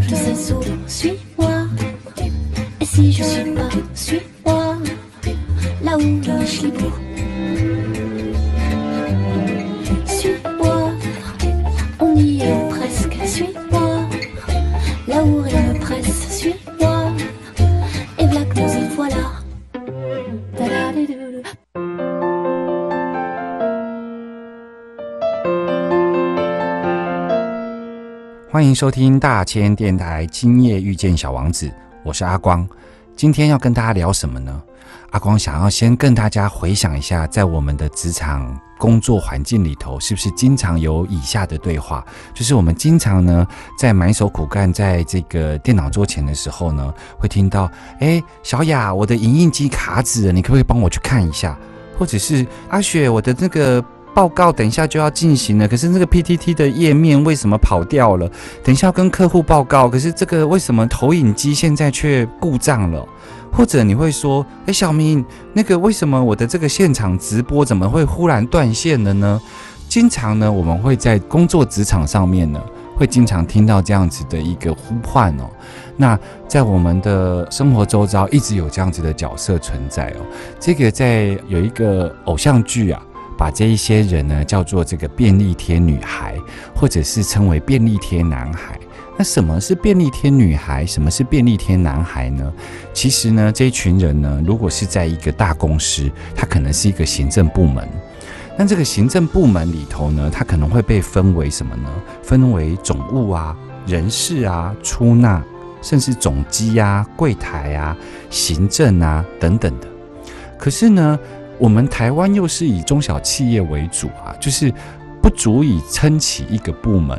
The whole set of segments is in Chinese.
Je sais souvent, suis-moi. Et si je suis pas, suis-moi, là où je suis beau. Suis-moi, on y est presque, suis-moi. 收听大千电台《今夜遇见小王子》，我是阿光。今天要跟大家聊什么呢？阿光想要先跟大家回想一下，在我们的职场工作环境里头，是不是经常有以下的对话？就是我们经常呢，在埋首苦干，在这个电脑桌前的时候呢，会听到：“哎，小雅，我的影印机卡纸，你可不可以帮我去看一下？”或者是阿雪，我的那个报告等一下就要进行了，可是那个 PTT 的页面为什么跑掉了？等一下要跟客户报告，可是这个为什么投影机现在却故障了？或者你会说，哎，小明，那个为什么我的这个现场直播怎么会忽然断线了呢？经常呢，我们会在工作职场上面呢，会经常听到这样子的一个呼唤哦。那在我们的生活周遭，一直有这样子的角色存在哦。这个在有一个偶像剧啊，把这一些人呢叫做这个便利贴女孩，或者是称为便利贴男孩。那什么是便利贴女孩？什么是便利贴男孩呢？其实呢，这一群人呢，如果是在一个大公司，它可能是一个行政部门。那这个行政部门里头呢，它可能会被分为什么呢？分为总务啊、人事啊、出纳，甚至总机啊、柜台啊、行政啊等等的。可是呢，我们台湾又是以中小企业为主啊，就是不足以撑起一个部门。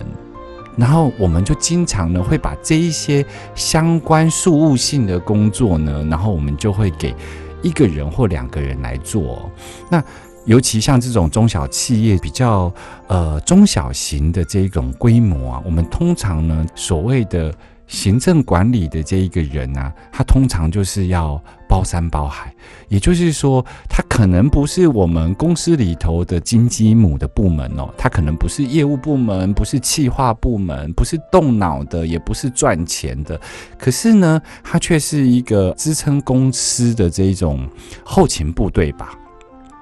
然后我们就经常呢会把这一些相关事务性的工作呢，然后我们就会给一个人或两个人来做、那尤其像这种中小企业比较呃中小型的这种规模啊，我们通常呢所谓的行政管理的这一个人啊，他通常就是要包山包海，也就是说，他可能不是我们公司里头的金鸡母的部门哦，他可能不是业务部门，不是企划部门，不是动脑的，也不是赚钱的，可是呢，他却是一个支撑公司的这一种后勤部队吧。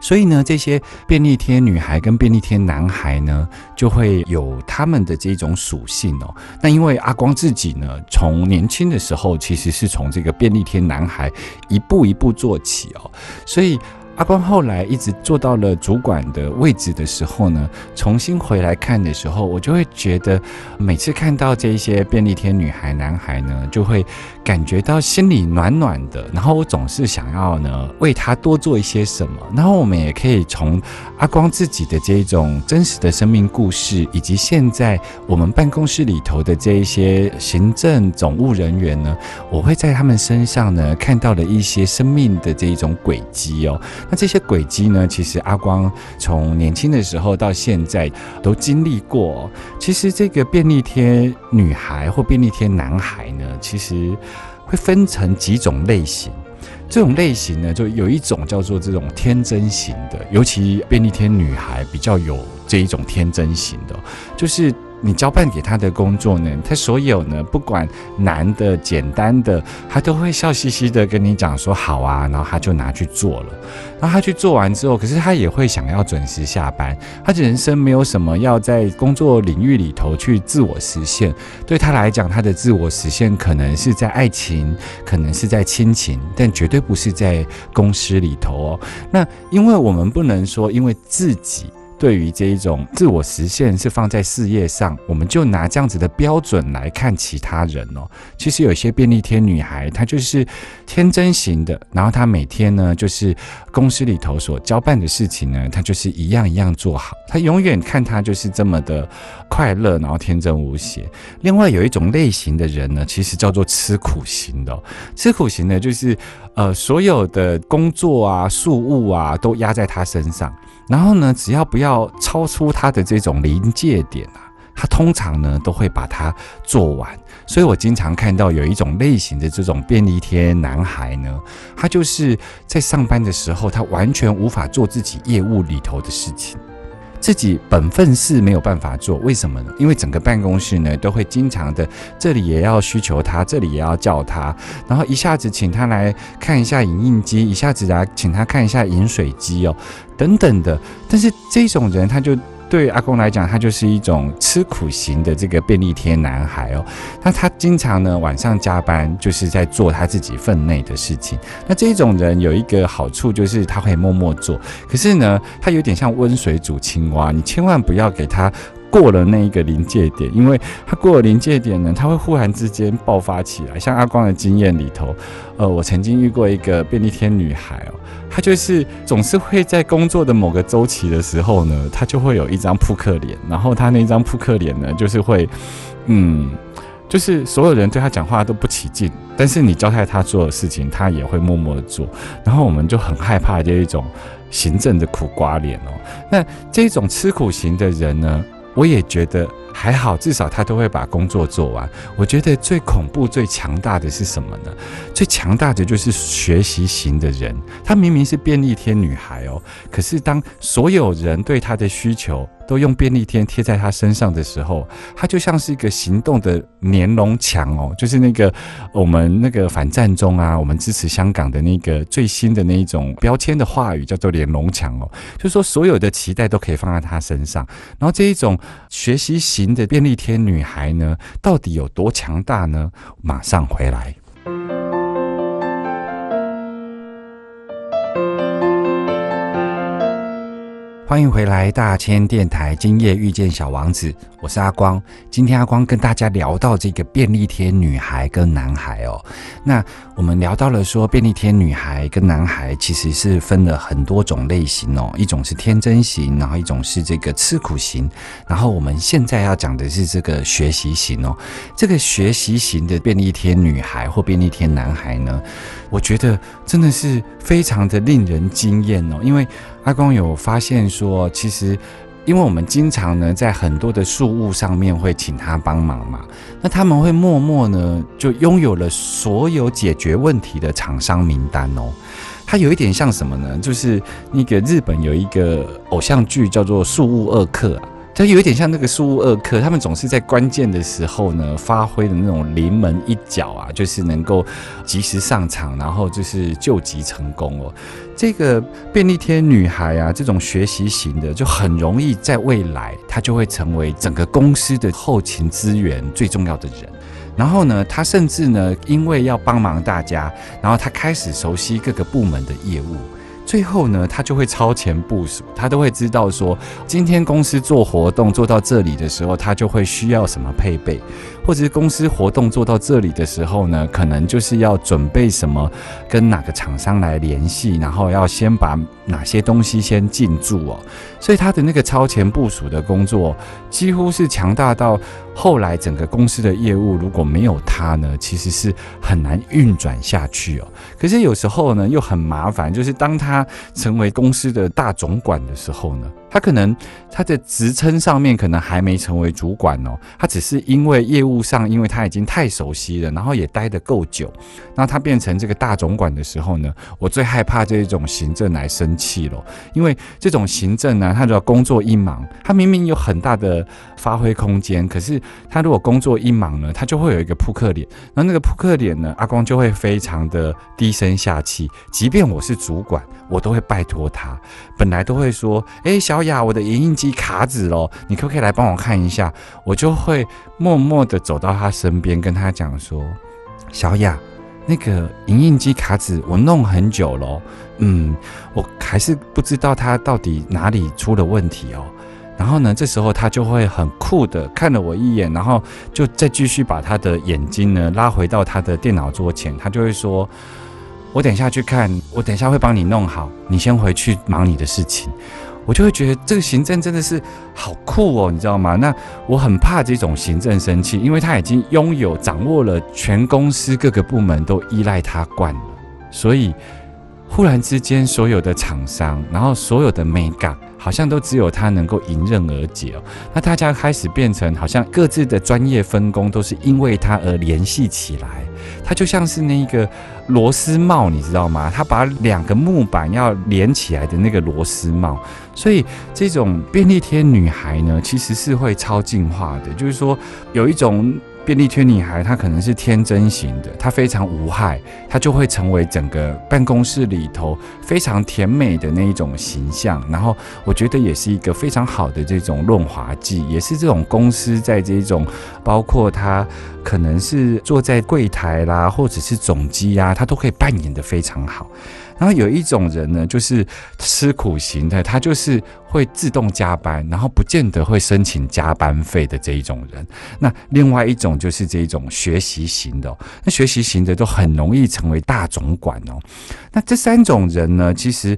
所以呢，这些便利贴女孩跟便利贴男孩呢，就会有他们的这种属性哦。那因为阿光自己呢，从年轻的时候其实是从这个便利贴男孩一步一步做起哦，所以。阿光后来一直做到了主管的位置的时候呢，重新回来看的时候，我就会觉得，每次看到这些便利贴女孩、男孩呢，就会感觉到心里暖暖的。然后我总是想要呢，为他多做一些什么。然后我们也可以从阿光自己的这一种真实的生命故事，以及现在我们办公室里头的这一些行政总务人员呢，我会在他们身上呢看到了一些生命的这一种轨迹哦。那这些轨迹呢，其实阿光从年轻的时候到现在都经历过。其实这个便利贴女孩或便利贴男孩呢，其实会分成几种类型。这种类型呢，就有一种叫做这种天真型的，尤其便利贴女孩比较有这一种天真型的，就是。你交办给他的工作呢，他所有呢，不管难的、简单的，他都会笑嘻嘻的跟你讲说好啊，然后他就拿去做了。然后他去做完之后，可是他也会想要准时下班。他的人生没有什么要在工作领域里头去自我实现，对他来讲，他的自我实现可能是在爱情，可能是在亲情，但绝对不是在公司里头哦。那因为我们不能说，因为自己。对于这一种自我实现是放在事业上，我们就拿这样子的标准来看其他人哦。其实有些便利贴女孩，她就是天真型的，然后她每天呢，就是公司里头所交办的事情呢，她就是一样一样做好，她永远看她就是这么的快乐，然后天真无邪。另外有一种类型的人呢，其实叫做吃苦型的、吃苦型的，就是呃所有的工作啊、事务啊都压在他身上，然后呢，只要不要超出他的这种临界点啊，他通常呢都会把它做完。所以我经常看到有一种类型的这种便利贴男孩呢，他就是在上班的时候，他完全无法做自己业务里头的事情。自己本分事没有办法做，为什么呢？因为整个办公室呢都会经常的，这里也要需求他，这里也要叫他，然后一下子请他来看一下影印机，一下子来请他看一下饮水机哦，等等的。但是这种人他就。对阿公来讲，他就是一种吃苦型的这个便利贴男孩哦。那他经常呢晚上加班，就是在做他自己分内的事情。那这种人有一个好处，就是他会默默做。可是呢，他有点像温水煮青蛙，你千万不要给他过了那一个临界点，因为他过了临界点呢，他会忽然之间爆发起来。像阿光的经验里头，呃，我曾经遇过一个便利贴女孩哦。她就是总是会在工作的某个周期的时候呢，她就会有一张扑克脸，然后她那张扑克脸呢，就是会，嗯，就是所有人对他讲话都不起劲，但是你交代他做的事情，他也会默默的做，然后我们就很害怕这一种行政的苦瓜脸哦。那这种吃苦型的人呢，我也觉得。还好，至少他都会把工作做完。我觉得最恐怖、最强大的是什么呢？最强大的就是学习型的人。她明明是便利贴女孩哦，可是当所有人对她的需求都用便利贴贴在她身上的时候，她就像是一个行动的连龙墙哦，就是那个我们那个反战中啊，我们支持香港的那个最新的那一种标签的话语叫做连龙墙哦，就是说所有的期待都可以放在她身上，然后这一种学习型。的便利贴女孩呢，到底有多强大呢？马上回来。欢迎回来，大千电台。今夜遇见小王子，我是阿光。今天阿光跟大家聊到这个便利贴女孩跟男孩哦。那我们聊到了说，便利贴女孩跟男孩其实是分了很多种类型哦。一种是天真型，然后一种是这个吃苦型，然后我们现在要讲的是这个学习型哦。这个学习型的便利贴女孩或便利贴男孩呢，我觉得真的是非常的令人惊艳哦，因为。阿光有发现说，其实，因为我们经常呢在很多的树屋上面会请他帮忙嘛，那他们会默默呢就拥有了所有解决问题的厂商名单哦。他有一点像什么呢？就是那个日本有一个偶像剧叫做《树屋二课》。它有一点像那个苏二克，他们总是在关键的时候呢，发挥的那种临门一脚啊，就是能够及时上场，然后就是救急成功哦。这个便利贴女孩啊，这种学习型的，就很容易在未来，她就会成为整个公司的后勤资源最重要的人。然后呢，她甚至呢，因为要帮忙大家，然后她开始熟悉各个部门的业务。最后呢，他就会超前部署，他都会知道说，今天公司做活动做到这里的时候，他就会需要什么配备，或者是公司活动做到这里的时候呢，可能就是要准备什么，跟哪个厂商来联系，然后要先把哪些东西先进驻哦。所以他的那个超前部署的工作，几乎是强大到后来整个公司的业务如果没有他呢，其实是很难运转下去哦。可是有时候呢，又很麻烦，就是当他成为公司的大总管的时候呢？他可能他的职称上面可能还没成为主管哦，他只是因为业务上，因为他已经太熟悉了，然后也待得够久，那他变成这个大总管的时候呢，我最害怕这一种行政来生气了，因为这种行政呢，他如果工作一忙，他明明有很大的发挥空间，可是他如果工作一忙呢，他就会有一个扑克脸，那那个扑克脸呢，阿光就会非常的低声下气，即便我是主管，我都会拜托他，本来都会说，哎，小。雅，我的莹莹机卡纸喽，你可不可以来帮我看一下？我就会默默的走到他身边，跟他讲说：“小雅，那个影印机卡纸我弄很久了，嗯，我还是不知道它到底哪里出了问题哦。然后呢，这时候他就会很酷的看了我一眼，然后就再继续把他的眼睛呢拉回到他的电脑桌前，他就会说：“我等一下去看，我等一下会帮你弄好，你先回去忙你的事情。”我就会觉得这个行政真的是好酷哦，你知道吗？那我很怕这种行政生气，因为他已经拥有掌握了全公司各个部门都依赖他惯了，所以忽然之间所有的厂商，然后所有的美感。好像都只有他能够迎刃而解哦。那大家开始变成好像各自的专业分工都是因为他而联系起来。他就像是那个螺丝帽，你知道吗？他把两个木板要连起来的那个螺丝帽。所以这种便利贴女孩呢，其实是会超进化的。就是说有一种。便利贴女孩，她可能是天真型的，她非常无害，她就会成为整个办公室里头非常甜美的那一种形象。然后，我觉得也是一个非常好的这种润滑剂，也是这种公司在这种，包括她可能是坐在柜台啦，或者是总机呀，她都可以扮演的非常好。然后有一种人呢，就是吃苦型的，他就是会自动加班，然后不见得会申请加班费的这一种人。那另外一种就是这种学习型的，那学习型的都很容易成为大总管哦。那这三种人呢，其实。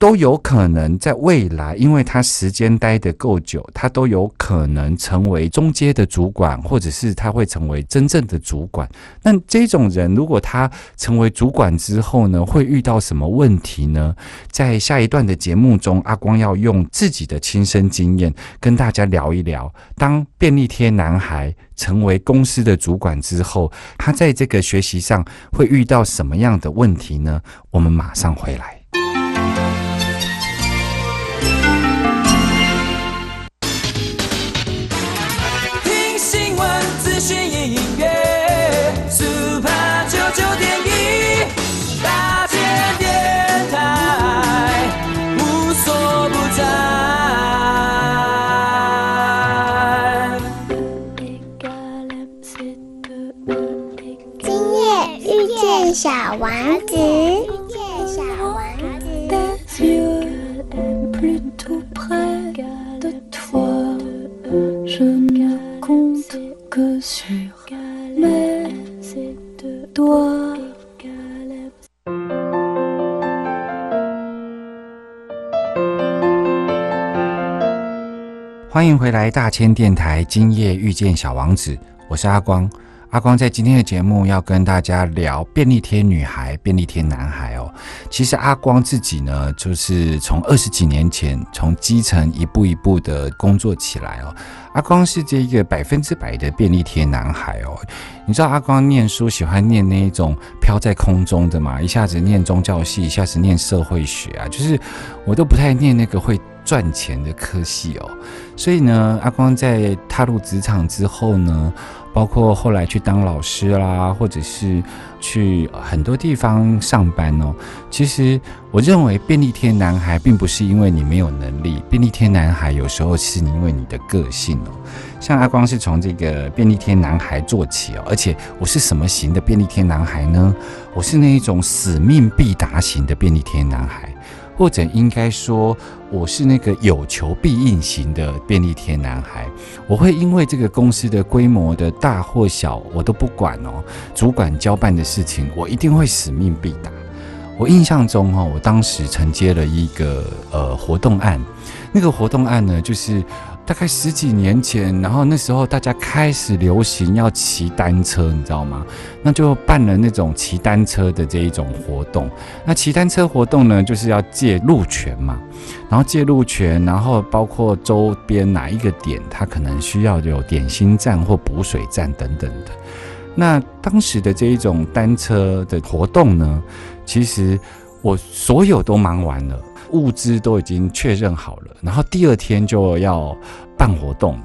都有可能在未来，因为他时间待得够久，他都有可能成为中阶的主管，或者是他会成为真正的主管。那这种人，如果他成为主管之后呢，会遇到什么问题呢？在下一段的节目中，阿光要用自己的亲身经验跟大家聊一聊，当便利贴男孩成为公司的主管之后，他在这个学习上会遇到什么样的问题呢？我们马上回来。回来，大千电台。今夜遇见小王子，我是阿光。阿光在今天的节目要跟大家聊便利贴女孩、便利贴男孩。其实阿光自己呢，就是从二十几年前从基层一步一步的工作起来哦。阿光是这一个百分之百的便利贴男孩哦。你知道阿光念书喜欢念那一种飘在空中的嘛？一下子念宗教系，一下子念社会学啊，就是我都不太念那个会赚钱的科系哦。所以呢，阿光在踏入职场之后呢。包括后来去当老师啦，或者是去很多地方上班哦。其实我认为便利贴男孩并不是因为你没有能力，便利贴男孩有时候是因为你的个性哦。像阿光是从这个便利贴男孩做起哦，而且我是什么型的便利贴男孩呢？我是那一种使命必达型的便利贴男孩。或者应该说，我是那个有求必应型的便利贴男孩。我会因为这个公司的规模的大或小，我都不管哦。主管交办的事情，我一定会使命必达。我印象中哈，我当时承接了一个呃活动案，那个活动案呢，就是。大概十几年前，然后那时候大家开始流行要骑单车，你知道吗？那就办了那种骑单车的这一种活动。那骑单车活动呢，就是要借路权嘛，然后借路权，然后包括周边哪一个点，它可能需要有点心站或补水站等等的。那当时的这一种单车的活动呢，其实我所有都忙完了。物资都已经确认好了，然后第二天就要办活动了。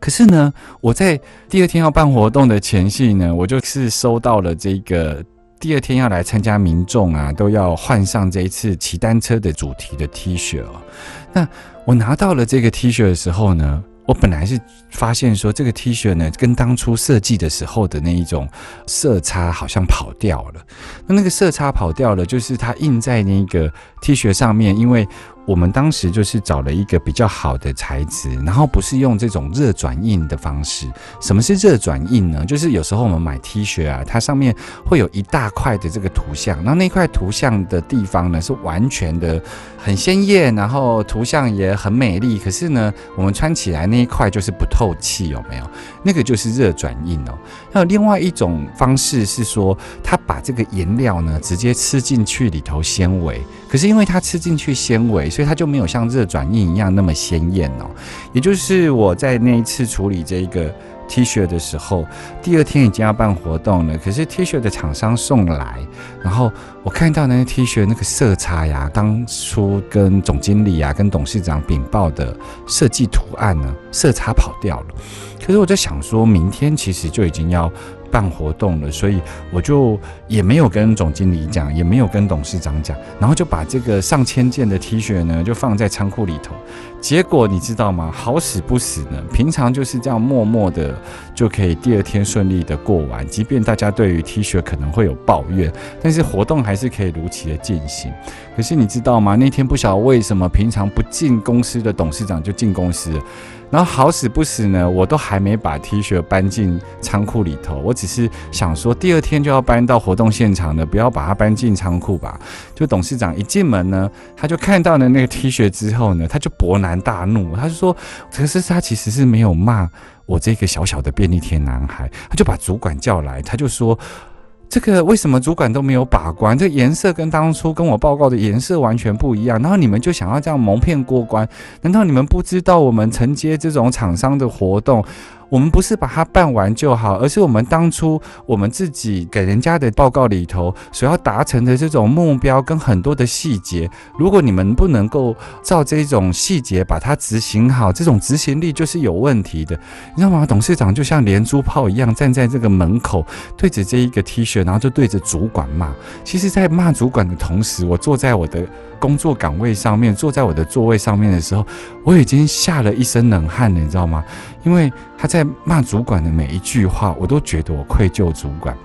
可是呢，我在第二天要办活动的前夕呢，我就是收到了这个第二天要来参加民众啊，都要换上这一次骑单车的主题的 T 恤哦。那我拿到了这个 T 恤的时候呢，我本来是发现说这个 T 恤呢，跟当初设计的时候的那一种色差好像跑掉了。那那个色差跑掉了，就是它印在那个 T 恤上面，因为我们当时就是找了一个比较好的材质，然后不是用这种热转印的方式。什么是热转印呢？就是有时候我们买 T 恤啊，它上面会有一大块的这个图像，那那块图像的地方呢是完全的很鲜艳，然后图像也很美丽。可是呢，我们穿起来那一块就是不透气，有没有？那个就是热转印哦。还有另外一种方式是说，它把这个颜料呢直接吃进去里头纤维，可是因为它吃进去纤维，所以它就没有像热转印一样那么鲜艳哦。也就是我在那一次处理这一个 T 恤的时候，第二天已经要办活动了，可是 T 恤的厂商送来，然后我看到那 T 恤那个色差呀，当初跟总经理啊、跟董事长禀报的设计图案呢，色差跑掉了。可是我在想，说明天其实就已经要办活动了，所以我就也没有跟总经理讲，也没有跟董事长讲，然后就把这个上千件的 T 恤呢，就放在仓库里头。结果你知道吗？好死不死呢，平常就是这样默默的就可以第二天顺利的过完，即便大家对于 T 恤可能会有抱怨，但是活动还是可以如期的进行。可是你知道吗？那天不晓得为什么，平常不进公司的董事长就进公司了。然后好死不死呢，我都还没把 T 恤搬进仓库里头，我只是想说第二天就要搬到活动现场的，不要把它搬进仓库吧。就董事长一进门呢，他就看到了那个 T 恤之后呢，他就勃然大怒，他就说：“可是他其实是没有骂我这个小小的便利贴男孩。”他就把主管叫来，他就说。这个为什么主管都没有把关？这颜色跟当初跟我报告的颜色完全不一样，然后你们就想要这样蒙骗过关？难道你们不知道我们承接这种厂商的活动？我们不是把它办完就好，而是我们当初我们自己给人家的报告里头所要达成的这种目标跟很多的细节，如果你们不能够照这种细节把它执行好，这种执行力就是有问题的，你知道吗？董事长就像连珠炮一样站在这个门口，对着这一个 T 恤，然后就对着主管骂。其实，在骂主管的同时，我坐在我的工作岗位上面，坐在我的座位上面的时候，我已经吓了一身冷汗了，你知道吗？因为他在骂主管的每一句话，我都觉得我愧疚主管。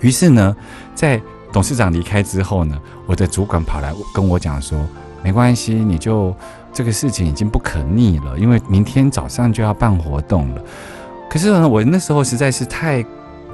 于是呢，在董事长离开之后呢，我的主管跑来跟我讲说：“没关系，你就这个事情已经不可逆了，因为明天早上就要办活动了。”可是呢，我那时候实在是太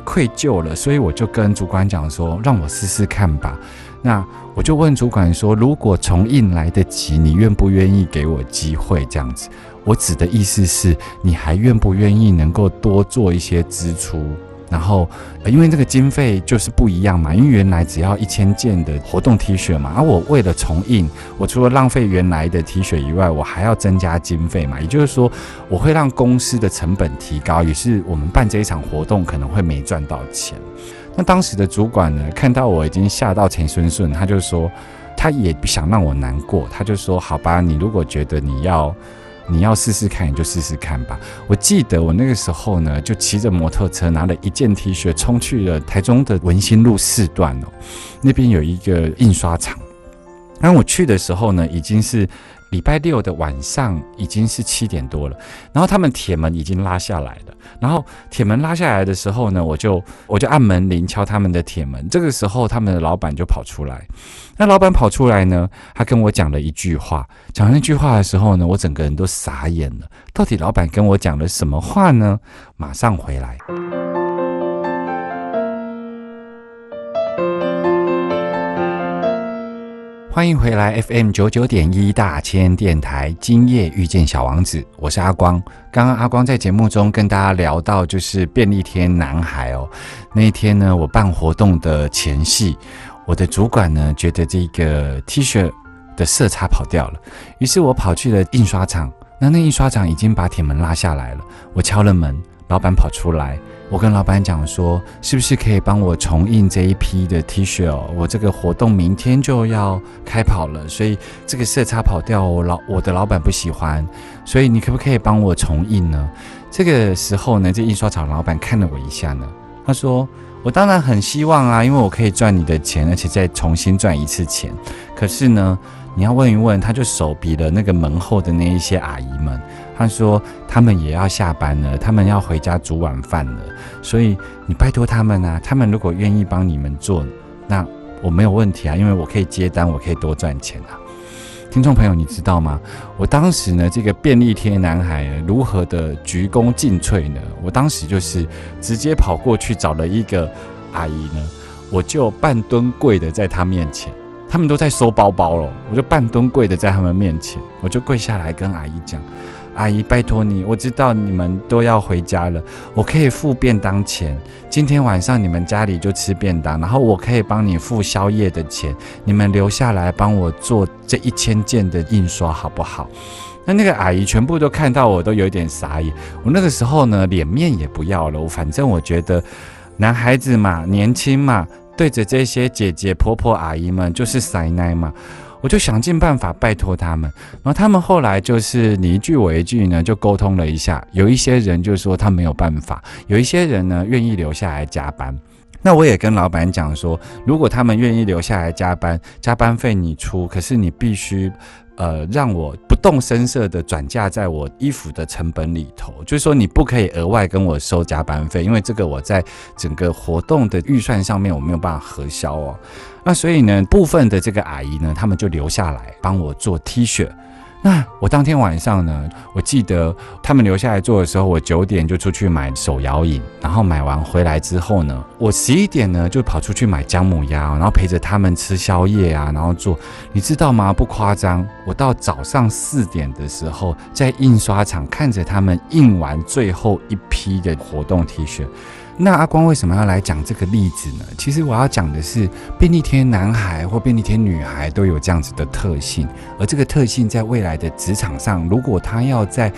愧疚了，所以我就跟主管讲说：“让我试试看吧。”那我就问主管说：“如果重印来得及，你愿不愿意给我机会？”这样子。我指的意思是，你还愿不愿意能够多做一些支出？然后，呃因为这个经费就是不一样嘛，因为原来只要一千件的活动 T 恤嘛，而我为了重印，我除了浪费原来的 T 恤以外，我还要增加经费嘛。也就是说，我会让公司的成本提高，也是我们办这一场活动可能会没赚到钱。那当时的主管呢，看到我已经吓到钱顺顺，他就说，他也不想让我难过，他就说：“好吧，你如果觉得你要。”你要试试看，你就试试看吧。我记得我那个时候呢，就骑着摩托车，拿了一件 T 恤，冲去了台中的文心路四段哦，那边有一个印刷厂。当我去的时候呢，已经是。礼拜六的晚上已经是七点多了，然后他们铁门已经拉下来了。然后铁门拉下来的时候呢，我就我就按门铃敲他们的铁门。这个时候，他们的老板就跑出来。那老板跑出来呢，他跟我讲了一句话。讲那句话的时候呢，我整个人都傻眼了。到底老板跟我讲了什么话呢？马上回来。欢迎回来，FM 九九点一大千电台，今夜遇见小王子，我是阿光。刚刚阿光在节目中跟大家聊到，就是便利贴男孩哦。那一天呢，我办活动的前夕，我的主管呢觉得这个 T 恤的色差跑掉了，于是我跑去了印刷厂。那那印刷厂已经把铁门拉下来了，我敲了门，老板跑出来。我跟老板讲说，是不是可以帮我重印这一批的 T 恤哦？我这个活动明天就要开跑了，所以这个色差跑掉，我老我的老板不喜欢，所以你可不可以帮我重印呢？这个时候呢，这印刷厂老板看了我一下呢，他说：“我当然很希望啊，因为我可以赚你的钱，而且再重新赚一次钱。可是呢，你要问一问，他就手比了那个门后的那一些阿姨们。”他说他们也要下班了，他们要回家煮晚饭了，所以你拜托他们啊，他们如果愿意帮你们做，那我没有问题啊，因为我可以接单，我可以多赚钱啊。听众朋友，你知道吗？我当时呢，这个便利贴男孩如何的鞠躬尽瘁呢？我当时就是直接跑过去找了一个阿姨呢，我就半蹲跪的在她面前，他们都在收包包了，我就半蹲跪的在他们面前，我就跪下来跟阿姨讲。阿姨，拜托你，我知道你们都要回家了，我可以付便当钱。今天晚上你们家里就吃便当，然后我可以帮你付宵夜的钱。你们留下来帮我做这一千件的印刷，好不好？那那个阿姨全部都看到我，都有点傻眼。我那个时候呢，脸面也不要了，我反正我觉得男孩子嘛，年轻嘛，对着这些姐姐、婆婆、阿姨们就是塞奶嘛。我就想尽办法拜托他们，然后他们后来就是你一句我一句呢，就沟通了一下。有一些人就说他没有办法，有一些人呢愿意留下来加班。那我也跟老板讲说，如果他们愿意留下来加班，加班费你出，可是你必须。呃，让我动声色的转嫁在我衣服的成本里头，就是说你不可以额外跟我收加班费，因为这个我在整个活动的预算上面我没有办法核销哦。那所以呢，部分的这个阿姨呢，他们就留下来帮我做 T 恤。那我当天晚上呢，我记得他们留下来做的时候，我九点就出去买手摇饮，然后买完回来之后呢，我十一点呢就跑出去买姜母鸭，然后陪着他们吃宵夜啊，然后做，你知道吗？不夸张，我到早上四点的时候，在印刷厂看着他们印完最后一批的活动 T 恤。那阿光为什么要来讲这个例子呢？其实我要讲的是，便利贴男孩或便利贴女孩都有这样子的特性，而这个特性在未来的职场上，如果他要在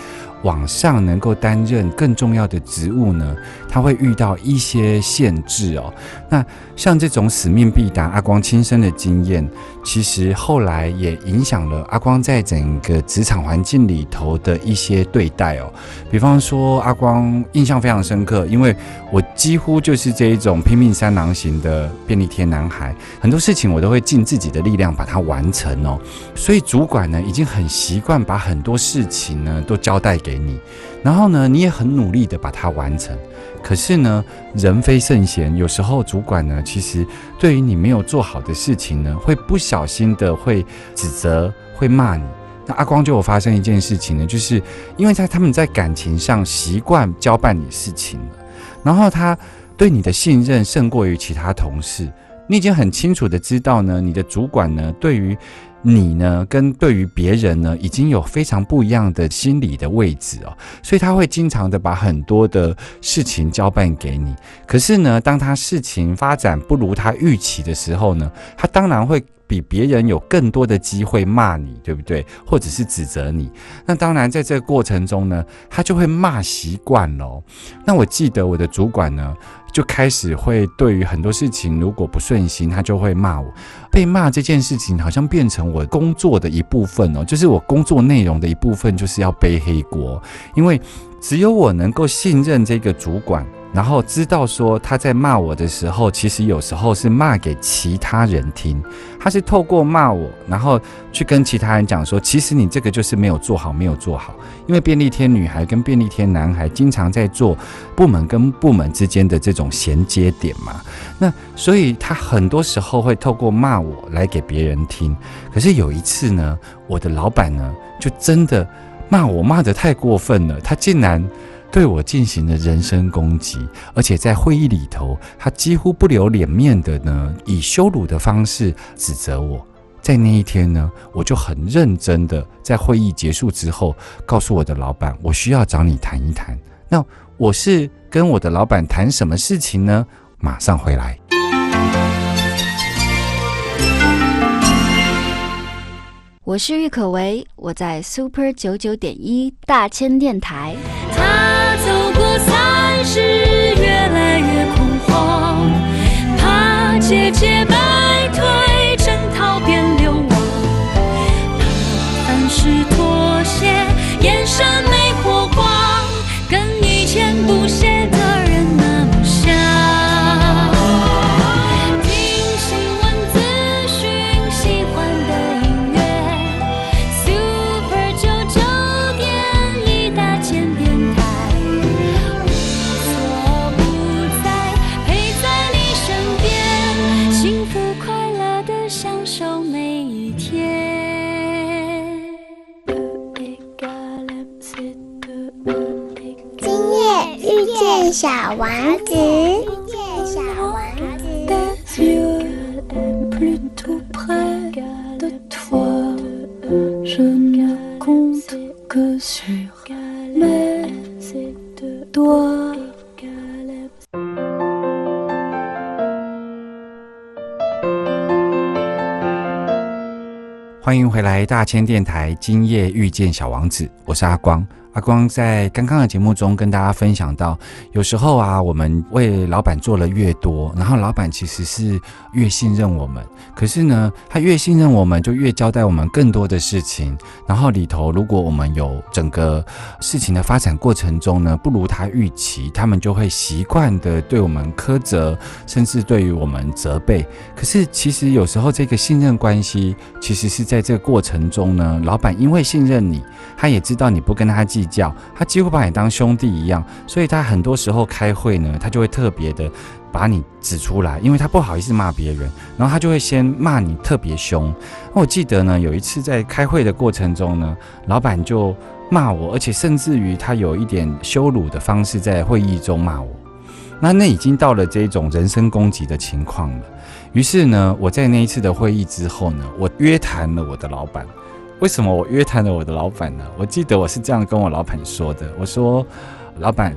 网上能够担任更重要的职务呢，他会遇到一些限制哦。那像这种使命必达，阿光亲身的经验，其实后来也影响了阿光在整个职场环境里头的一些对待哦。比方说，阿光印象非常深刻，因为我几乎就是这一种拼命三郎型的便利贴男孩，很多事情我都会尽自己的力量把它完成哦。所以主管呢，已经很习惯把很多事情呢都交代给。给你，然后呢，你也很努力的把它完成。可是呢，人非圣贤，有时候主管呢，其实对于你没有做好的事情呢，会不小心的会指责，会骂你。那阿光就有发生一件事情呢，就是因为在他们在感情上习惯交办你事情了，然后他对你的信任胜过于其他同事。你已经很清楚的知道呢，你的主管呢，对于你呢，跟对于别人呢，已经有非常不一样的心理的位置哦，所以他会经常的把很多的事情交办给你。可是呢，当他事情发展不如他预期的时候呢，他当然会比别人有更多的机会骂你，对不对？或者是指责你。那当然，在这个过程中呢，他就会骂习惯了。那我记得我的主管呢。就开始会对于很多事情如果不顺心，他就会骂我。被骂这件事情好像变成我工作的一部分哦，就是我工作内容的一部分，就是要背黑锅，因为只有我能够信任这个主管。然后知道说他在骂我的时候，其实有时候是骂给其他人听。他是透过骂我，然后去跟其他人讲说，其实你这个就是没有做好，没有做好。因为便利贴女孩跟便利贴男孩经常在做部门跟部门之间的这种衔接点嘛。那所以他很多时候会透过骂我来给别人听。可是有一次呢，我的老板呢就真的骂我骂得太过分了，他竟然。对我进行了人身攻击，而且在会议里头，他几乎不留脸面的呢，以羞辱的方式指责我。在那一天呢，我就很认真的在会议结束之后，告诉我的老板，我需要找你谈一谈。那我是跟我的老板谈什么事情呢？马上回来。我是郁可唯，我在 Super 九九点一大千电台。他走过三十，越来越恐慌，怕节节败退，征讨变流亡，怕凡事妥协，眼神小王子。小王子欢迎回来大千电台今夜遇见小王子我是阿光。阿光在刚刚的节目中跟大家分享到，有时候啊，我们为老板做了越多，然后老板其实是越信任我们。可是呢，他越信任我们，就越交代我们更多的事情。然后里头，如果我们有整个事情的发展过程中呢，不如他预期，他们就会习惯的对我们苛责，甚至对于我们责备。可是其实有时候这个信任关系，其实是在这个过程中呢，老板因为信任你，他也知道你不跟他计较，他几乎把你当兄弟一样，所以他很多时候开会呢，他就会特别的把你指出来，因为他不好意思骂别人，然后他就会先骂你特别凶。那我记得呢，有一次在开会的过程中呢，老板就骂我，而且甚至于他有一点羞辱的方式在会议中骂我。那那已经到了这种人身攻击的情况了。于是呢，我在那一次的会议之后呢，我约谈了我的老板。为什么我约谈了我的老板呢？我记得我是这样跟我老板说的：我说，老板，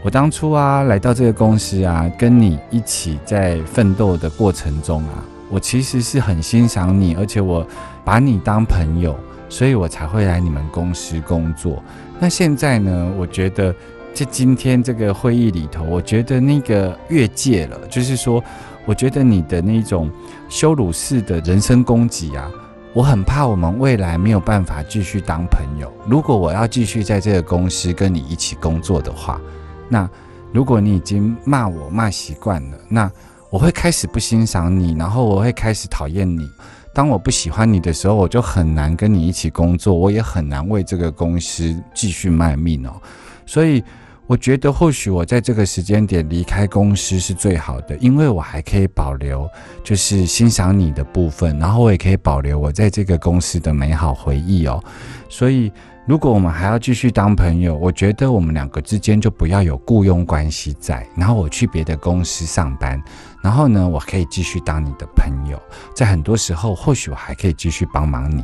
我当初啊来到这个公司啊，跟你一起在奋斗的过程中啊，我其实是很欣赏你，而且我把你当朋友，所以我才会来你们公司工作。那现在呢，我觉得在今天这个会议里头，我觉得那个越界了，就是说，我觉得你的那种羞辱式的人身攻击啊。我很怕我们未来没有办法继续当朋友。如果我要继续在这个公司跟你一起工作的话，那如果你已经骂我骂习惯了，那我会开始不欣赏你，然后我会开始讨厌你。当我不喜欢你的时候，我就很难跟你一起工作，我也很难为这个公司继续卖命哦。所以。我觉得或许我在这个时间点离开公司是最好的，因为我还可以保留就是欣赏你的部分，然后我也可以保留我在这个公司的美好回忆哦。所以，如果我们还要继续当朋友，我觉得我们两个之间就不要有雇佣关系在。然后我去别的公司上班，然后呢，我可以继续当你的朋友，在很多时候或许我还可以继续帮忙你。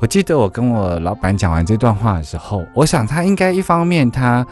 我记得我跟我老板讲完这段话的时候，我想他应该一方面他。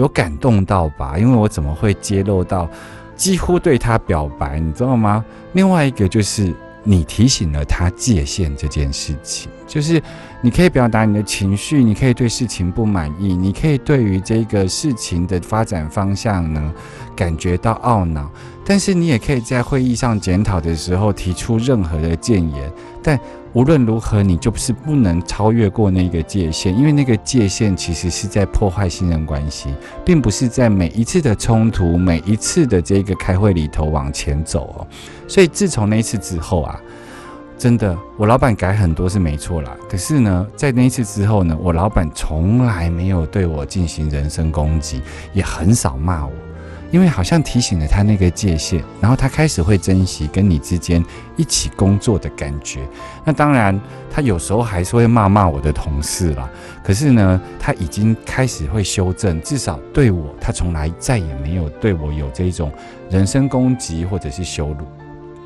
有感动到吧？因为我怎么会揭露到几乎对他表白，你知道吗？另外一个就是你提醒了他界限这件事情，就是你可以表达你的情绪，你可以对事情不满意，你可以对于这个事情的发展方向呢感觉到懊恼，但是你也可以在会议上检讨的时候提出任何的谏言，但。无论如何，你就是不能超越过那个界限，因为那个界限其实是在破坏信任关系，并不是在每一次的冲突、每一次的这个开会里头往前走哦。所以自从那一次之后啊，真的，我老板改很多是没错啦。可是呢，在那一次之后呢，我老板从来没有对我进行人身攻击，也很少骂我。因为好像提醒了他那个界限，然后他开始会珍惜跟你之间一起工作的感觉。那当然，他有时候还是会骂骂我的同事啦。可是呢，他已经开始会修正，至少对我，他从来再也没有对我有这种人身攻击或者是羞辱。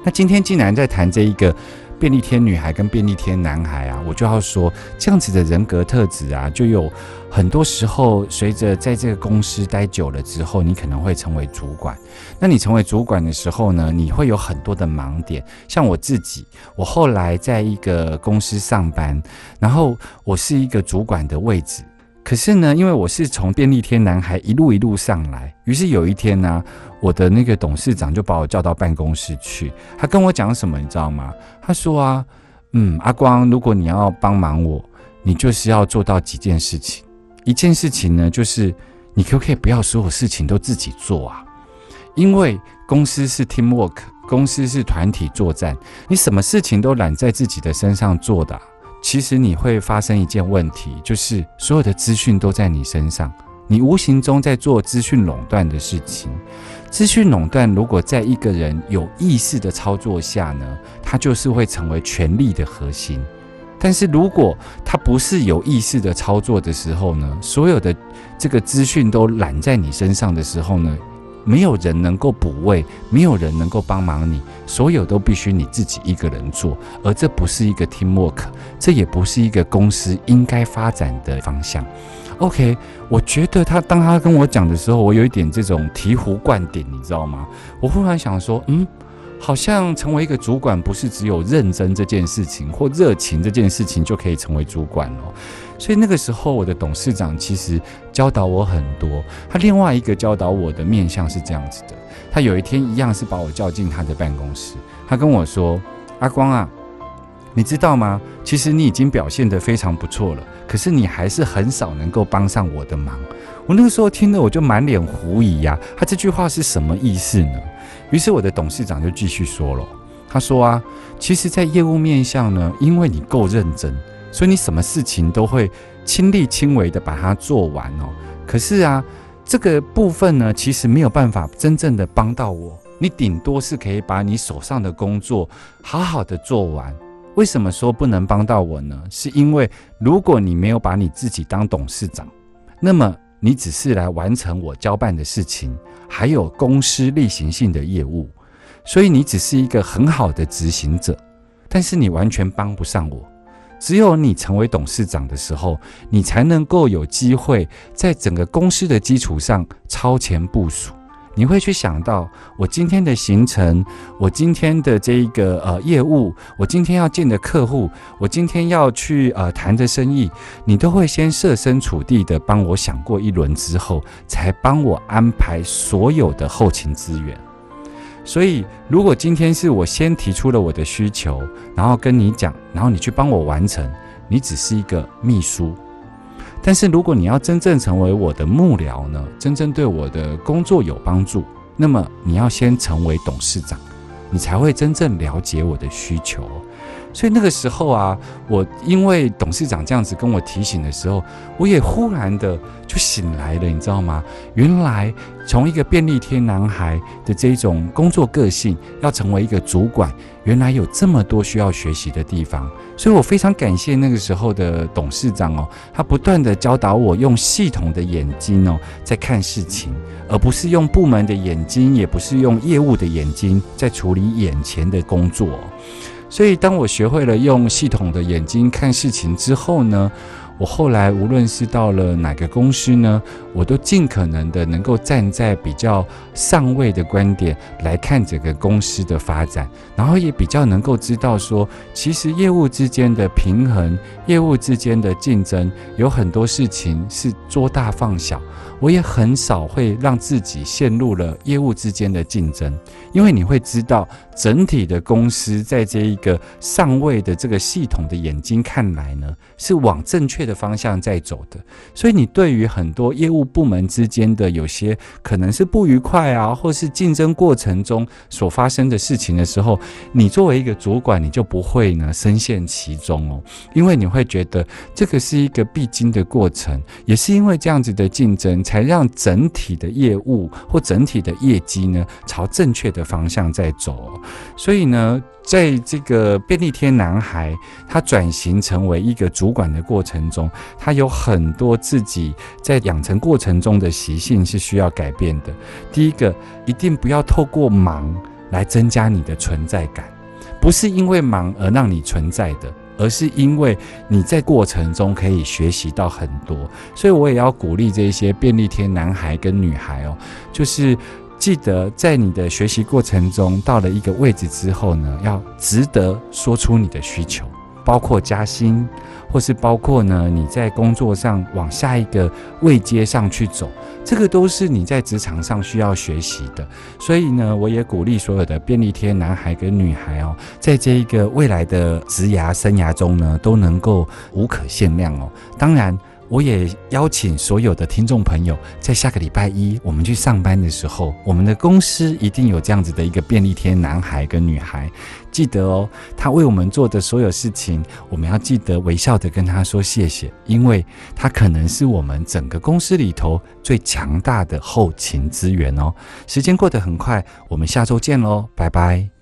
那今天竟然在谈这一个。便利贴女孩跟便利贴男孩啊，我就要说，这样子的人格特质啊，就有很多时候，随着在这个公司待久了之后，你可能会成为主管。那你成为主管的时候呢，你会有很多的盲点。像我自己，我后来在一个公司上班，然后我是一个主管的位置。可是呢，因为我是从便利贴男孩一路一路上来，于是有一天呢，我的那个董事长就把我叫到办公室去，他跟我讲什么，你知道吗？他说啊，嗯，阿光，如果你要帮忙我，你就是要做到几件事情。一件事情呢，就是你可不可以不要所有事情都自己做啊？因为公司是 teamwork，公司是团体作战，你什么事情都揽在自己的身上做的。其实你会发生一件问题，就是所有的资讯都在你身上，你无形中在做资讯垄断的事情。资讯垄断如果在一个人有意识的操作下呢，它就是会成为权力的核心。但是如果他不是有意识的操作的时候呢，所有的这个资讯都揽在你身上的时候呢，没有人能够补位，没有人能够帮忙你，所有都必须你自己一个人做，而这不是一个 teamwork，这也不是一个公司应该发展的方向。OK，我觉得他当他跟我讲的时候，我有一点这种醍醐灌顶，你知道吗？我忽然想说，嗯。好像成为一个主管，不是只有认真这件事情或热情这件事情就可以成为主管了。所以那个时候，我的董事长其实教导我很多。他另外一个教导我的面向是这样子的：他有一天一样是把我叫进他的办公室，他跟我说：“阿光啊，你知道吗？其实你已经表现得非常不错了，可是你还是很少能够帮上我的忙。”我那个时候听了，我就满脸狐疑呀。他这句话是什么意思呢？于是我的董事长就继续说了，他说啊，其实，在业务面向呢，因为你够认真，所以你什么事情都会亲力亲为的把它做完哦。可是啊，这个部分呢，其实没有办法真正的帮到我。你顶多是可以把你手上的工作好好的做完。为什么说不能帮到我呢？是因为如果你没有把你自己当董事长，那么你只是来完成我交办的事情。还有公司例行性的业务，所以你只是一个很好的执行者，但是你完全帮不上我。只有你成为董事长的时候，你才能够有机会在整个公司的基础上超前部署。你会去想到我今天的行程，我今天的这一个呃业务，我今天要见的客户，我今天要去呃谈的生意，你都会先设身处地的帮我想过一轮之后，才帮我安排所有的后勤资源。所以，如果今天是我先提出了我的需求，然后跟你讲，然后你去帮我完成，你只是一个秘书。但是，如果你要真正成为我的幕僚呢？真正对我的工作有帮助，那么你要先成为董事长，你才会真正了解我的需求。所以那个时候啊，我因为董事长这样子跟我提醒的时候，我也忽然的就醒来了，你知道吗？原来从一个便利贴男孩的这种工作个性，要成为一个主管，原来有这么多需要学习的地方。所以我非常感谢那个时候的董事长哦，他不断的教导我用系统的眼睛哦在看事情，而不是用部门的眼睛，也不是用业务的眼睛在处理眼前的工作。所以，当我学会了用系统的眼睛看事情之后呢，我后来无论是到了哪个公司呢，我都尽可能的能够站在比较上位的观点来看整个公司的发展，然后也比较能够知道说，其实业务之间的平衡、业务之间的竞争，有很多事情是捉大放小。我也很少会让自己陷入了业务之间的竞争，因为你会知道整体的公司在这一个上位的这个系统的眼睛看来呢，是往正确的方向在走的。所以你对于很多业务部门之间的有些可能是不愉快啊，或是竞争过程中所发生的事情的时候，你作为一个主管，你就不会呢深陷其中哦，因为你会觉得这个是一个必经的过程，也是因为这样子的竞争。才让整体的业务或整体的业绩呢，朝正确的方向在走。所以呢，在这个便利贴男孩他转型成为一个主管的过程中，他有很多自己在养成过程中的习性是需要改变的。第一个，一定不要透过忙来增加你的存在感，不是因为忙而让你存在的。而是因为你在过程中可以学习到很多，所以我也要鼓励这些便利贴男孩跟女孩哦，就是记得在你的学习过程中到了一个位置之后呢，要值得说出你的需求，包括加薪。或是包括呢，你在工作上往下一个位阶上去走，这个都是你在职场上需要学习的。所以呢，我也鼓励所有的便利贴男孩跟女孩哦，在这一个未来的职涯生涯中呢，都能够无可限量哦。当然。我也邀请所有的听众朋友，在下个礼拜一我们去上班的时候，我们的公司一定有这样子的一个便利贴男孩跟女孩，记得哦，他为我们做的所有事情，我们要记得微笑的跟他说谢谢，因为他可能是我们整个公司里头最强大的后勤资源哦。时间过得很快，我们下周见喽，拜拜。